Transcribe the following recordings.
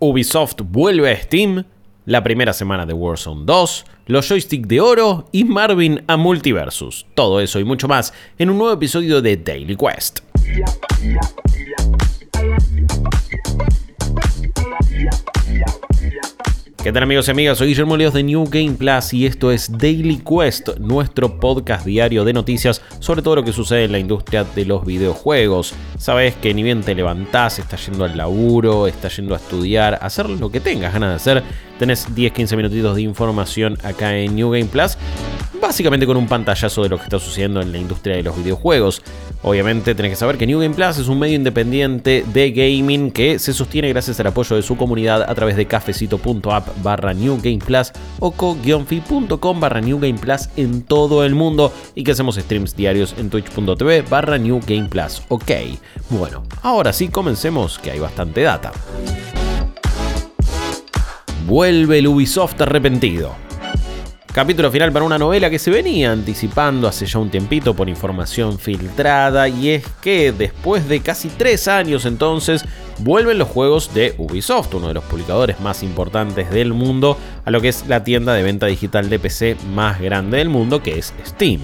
Ubisoft vuelve a Steam, la primera semana de Warzone 2, los joysticks de oro y Marvin a Multiversus. Todo eso y mucho más en un nuevo episodio de Daily Quest. ¿Qué tal amigos y amigas? Soy Guillermo Leos de New Game Plus y esto es Daily Quest, nuestro podcast diario de noticias sobre todo lo que sucede en la industria de los videojuegos. Sabes que ni bien te levantás, estás yendo al laburo, estás yendo a estudiar, hacer lo que tengas ganas de hacer, tenés 10-15 minutitos de información acá en New Game Plus básicamente con un pantallazo de lo que está sucediendo en la industria de los videojuegos. Obviamente tenés que saber que New Game Plus es un medio independiente de gaming que se sostiene gracias al apoyo de su comunidad a través de cafecito.app barra New Game Plus o co-fi.com barra New Game Plus en todo el mundo y que hacemos streams diarios en twitch.tv barra New Game Plus. Ok, bueno, ahora sí comencemos que hay bastante data. Vuelve el Ubisoft arrepentido. Capítulo final para una novela que se venía anticipando hace ya un tiempito por información filtrada y es que después de casi tres años entonces vuelven los juegos de Ubisoft, uno de los publicadores más importantes del mundo, a lo que es la tienda de venta digital de PC más grande del mundo que es Steam.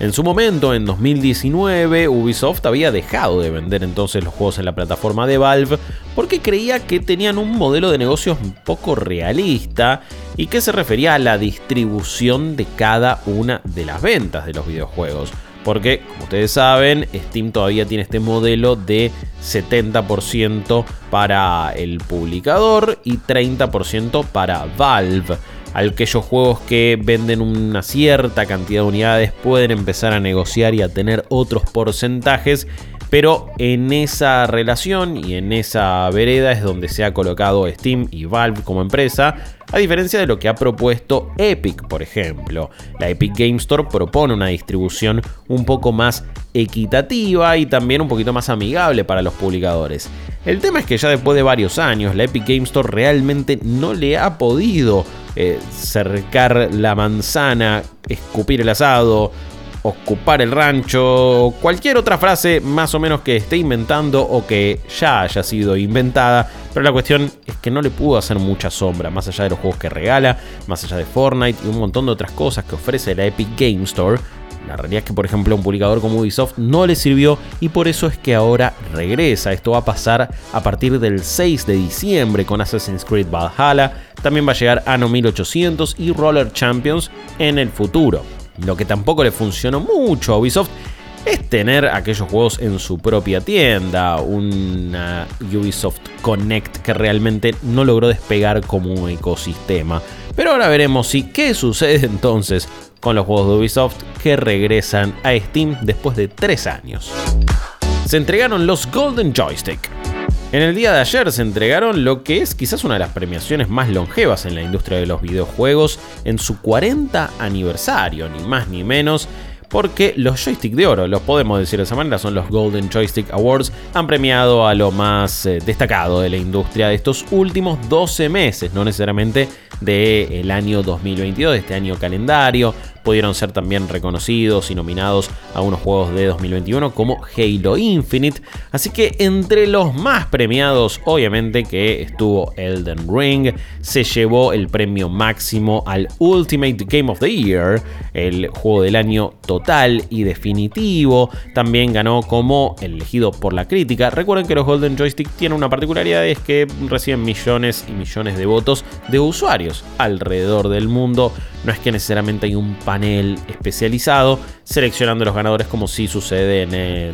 En su momento, en 2019, Ubisoft había dejado de vender entonces los juegos en la plataforma de Valve porque creía que tenían un modelo de negocios poco realista y que se refería a la distribución de cada una de las ventas de los videojuegos. Porque, como ustedes saben, Steam todavía tiene este modelo de 70% para el publicador y 30% para Valve aquellos juegos que venden una cierta cantidad de unidades pueden empezar a negociar y a tener otros porcentajes, pero en esa relación y en esa vereda es donde se ha colocado Steam y Valve como empresa, a diferencia de lo que ha propuesto Epic, por ejemplo. La Epic Game Store propone una distribución un poco más equitativa y también un poquito más amigable para los publicadores. El tema es que ya después de varios años la Epic Game Store realmente no le ha podido eh, cercar la manzana, escupir el asado, ocupar el rancho, cualquier otra frase más o menos que esté inventando o que ya haya sido inventada, pero la cuestión es que no le pudo hacer mucha sombra, más allá de los juegos que regala, más allá de Fortnite y un montón de otras cosas que ofrece la Epic Game Store. La realidad es que, por ejemplo, un publicador como Ubisoft no le sirvió y por eso es que ahora regresa. Esto va a pasar a partir del 6 de diciembre con Assassin's Creed Valhalla. También va a llegar Anno 1800 y Roller Champions en el futuro. Lo que tampoco le funcionó mucho a Ubisoft es tener aquellos juegos en su propia tienda, una Ubisoft Connect que realmente no logró despegar como un ecosistema. Pero ahora veremos si qué sucede entonces con los juegos de Ubisoft que regresan a Steam después de 3 años. Se entregaron los Golden Joystick. En el día de ayer se entregaron lo que es quizás una de las premiaciones más longevas en la industria de los videojuegos en su 40 aniversario, ni más ni menos porque los joystick de oro, los podemos decir de esa manera, son los Golden Joystick Awards, han premiado a lo más eh, destacado de la industria de estos últimos 12 meses, no necesariamente del año 2022, de este año calendario pudieron ser también reconocidos y nominados a unos juegos de 2021 como Halo Infinite. Así que entre los más premiados, obviamente que estuvo Elden Ring, se llevó el premio máximo al Ultimate Game of the Year, el juego del año total y definitivo. También ganó como elegido por la crítica. Recuerden que los Golden Joystick tienen una particularidad, es que reciben millones y millones de votos de usuarios alrededor del mundo. No es que necesariamente hay un panel especializado seleccionando los ganadores como si sucede en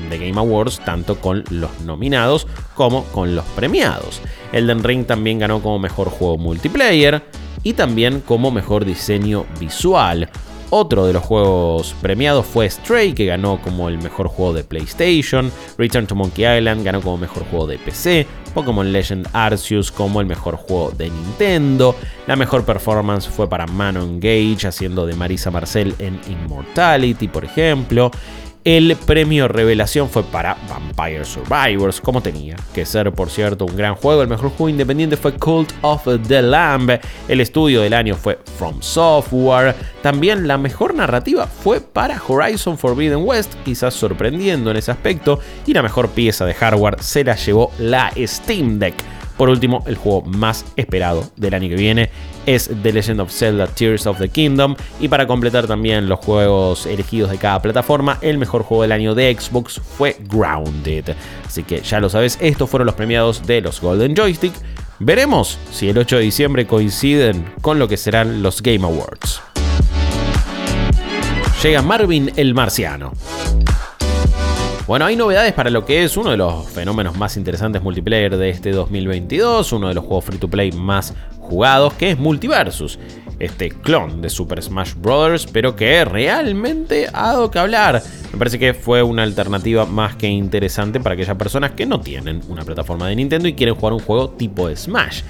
The Game Awards, tanto con los nominados como con los premiados. Elden Ring también ganó como mejor juego multiplayer y también como mejor diseño visual. Otro de los juegos premiados fue Stray, que ganó como el mejor juego de PlayStation. Return to Monkey Island ganó como mejor juego de PC. Pokémon Legend Arceus como el mejor juego de Nintendo. La mejor performance fue para Manon Gage haciendo de Marisa Marcel en Immortality, por ejemplo. El premio revelación fue para Vampire Survivors, como tenía que ser, por cierto, un gran juego. El mejor juego independiente fue Cult of the Lamb. El estudio del año fue From Software. También la mejor narrativa fue para Horizon Forbidden West, quizás sorprendiendo en ese aspecto. Y la mejor pieza de hardware se la llevó la Steam Deck. Por último, el juego más esperado del año que viene es The Legend of Zelda Tears of the Kingdom. Y para completar también los juegos elegidos de cada plataforma, el mejor juego del año de Xbox fue Grounded. Así que ya lo sabes, estos fueron los premiados de los Golden Joystick. Veremos si el 8 de diciembre coinciden con lo que serán los Game Awards. Llega Marvin el Marciano. Bueno, hay novedades para lo que es uno de los fenómenos más interesantes multiplayer de este 2022, uno de los juegos free to play más jugados, que es Multiversus, este clon de Super Smash Bros., pero que realmente ha dado que hablar. Me parece que fue una alternativa más que interesante para aquellas personas que no tienen una plataforma de Nintendo y quieren jugar un juego tipo Smash.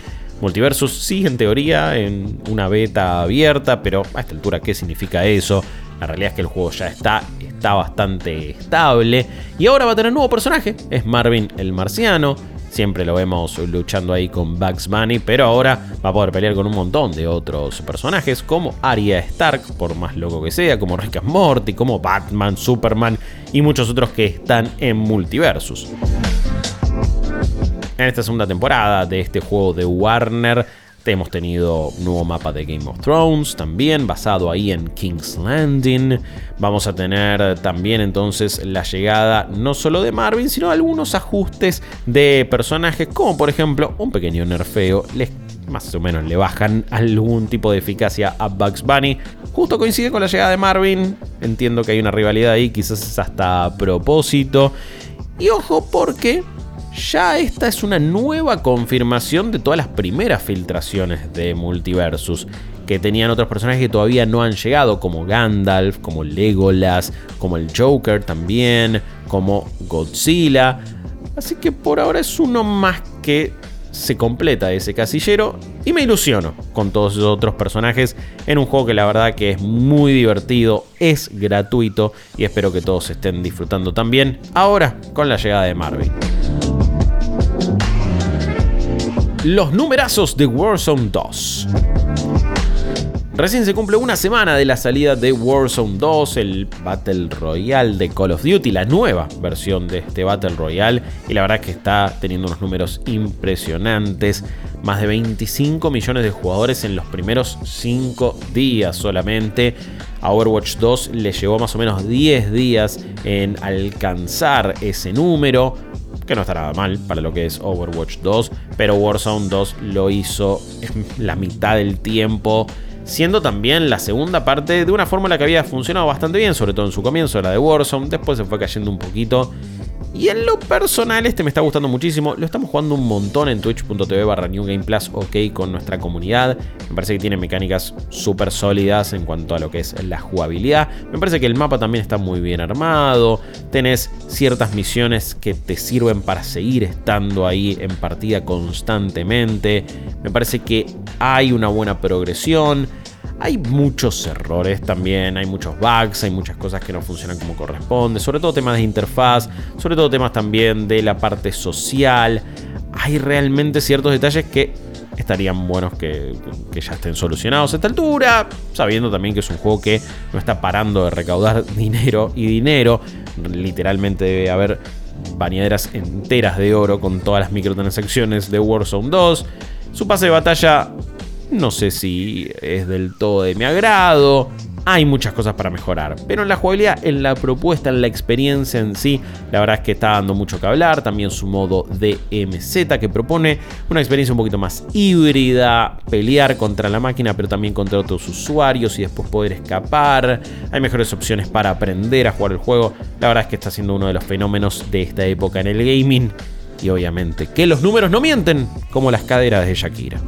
Multiversus sí, en teoría, en una beta abierta, pero a esta altura, ¿qué significa eso? La realidad es que el juego ya está, está bastante estable. Y ahora va a tener un nuevo personaje. Es Marvin el Marciano. Siempre lo vemos luchando ahí con Bugs Bunny, pero ahora va a poder pelear con un montón de otros personajes, como Arya Stark, por más loco que sea, como Rick and Morty, como Batman, Superman y muchos otros que están en Multiversus. En esta segunda temporada de este juego de Warner, Hemos tenido un nuevo mapa de Game of Thrones también, basado ahí en King's Landing. Vamos a tener también entonces la llegada no solo de Marvin, sino algunos ajustes de personajes, como por ejemplo un pequeño nerfeo. Les más o menos le bajan algún tipo de eficacia a Bugs Bunny. Justo coincide con la llegada de Marvin. Entiendo que hay una rivalidad ahí, quizás es hasta a propósito. Y ojo porque ya esta es una nueva confirmación de todas las primeras filtraciones de Multiversus, que tenían otros personajes que todavía no han llegado, como Gandalf, como Legolas, como el Joker también, como Godzilla. Así que por ahora es uno más que se completa ese casillero y me ilusiono con todos esos otros personajes en un juego que la verdad que es muy divertido, es gratuito y espero que todos estén disfrutando también ahora con la llegada de Marvel. Los numerazos de Warzone 2. Recién se cumple una semana de la salida de Warzone 2, el Battle Royale de Call of Duty, la nueva versión de este Battle Royale, y la verdad que está teniendo unos números impresionantes, más de 25 millones de jugadores en los primeros 5 días solamente. A Overwatch 2 le llevó más o menos 10 días en alcanzar ese número que no está nada mal para lo que es Overwatch 2, pero Warzone 2 lo hizo en la mitad del tiempo, siendo también la segunda parte de una fórmula que había funcionado bastante bien, sobre todo en su comienzo, la de Warzone, después se fue cayendo un poquito y en lo personal, este me está gustando muchísimo. Lo estamos jugando un montón en twitch.tv barra New Game Plus, ok, con nuestra comunidad. Me parece que tiene mecánicas súper sólidas en cuanto a lo que es la jugabilidad. Me parece que el mapa también está muy bien armado. Tenés ciertas misiones que te sirven para seguir estando ahí en partida constantemente. Me parece que hay una buena progresión. Hay muchos errores también, hay muchos bugs, hay muchas cosas que no funcionan como corresponde, sobre todo temas de interfaz, sobre todo temas también de la parte social. Hay realmente ciertos detalles que estarían buenos que, ya estén solucionados a esta altura, sabiendo también que es un juego que no está parando de recaudar dinero y dinero. Literalmente debe haber bañaderas enteras de oro con todas las microtransacciones de Warzone 2. Su pase de batalla no sé si es del todo de mi agrado. Hay muchas cosas para mejorar, pero en la jugabilidad, en la propuesta, en la experiencia en sí, la verdad es que está dando mucho que hablar. También su modo DMZ que propone una experiencia un poquito más híbrida, pelear contra la máquina, pero también contra otros usuarios y después poder escapar. Hay mejores opciones para aprender a jugar el juego. La verdad es que está siendo uno de los fenómenos de esta época en el gaming. Y obviamente que los números no mienten, como las caderas de Shakira.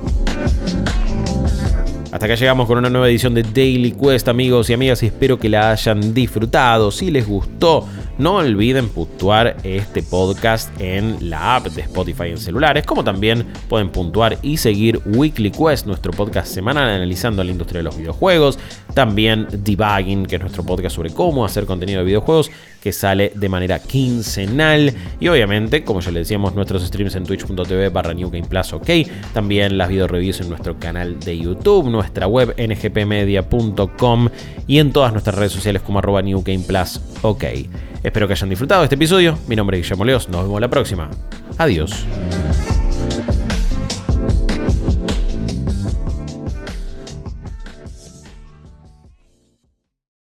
Hasta acá llegamos con una nueva edición de Daily Quest, amigos y amigas, y espero que la hayan disfrutado. Si les gustó, no olviden puntuar este podcast en la app de Spotify en celulares, como también pueden puntuar y seguir Weekly Quest, nuestro podcast semanal analizando la industria de los videojuegos. También Debugging, que es nuestro podcast sobre cómo hacer contenido de videojuegos que sale de manera quincenal. Y obviamente, como ya le decíamos, nuestros streams en twitch.tv barra New Game Plus, ok. También las video reviews en nuestro canal de YouTube, nuestra web ngpmedia.com y en todas nuestras redes sociales como arroba New ok. Espero que hayan disfrutado este episodio. Mi nombre es Guillermo Leos. Nos vemos la próxima. Adiós.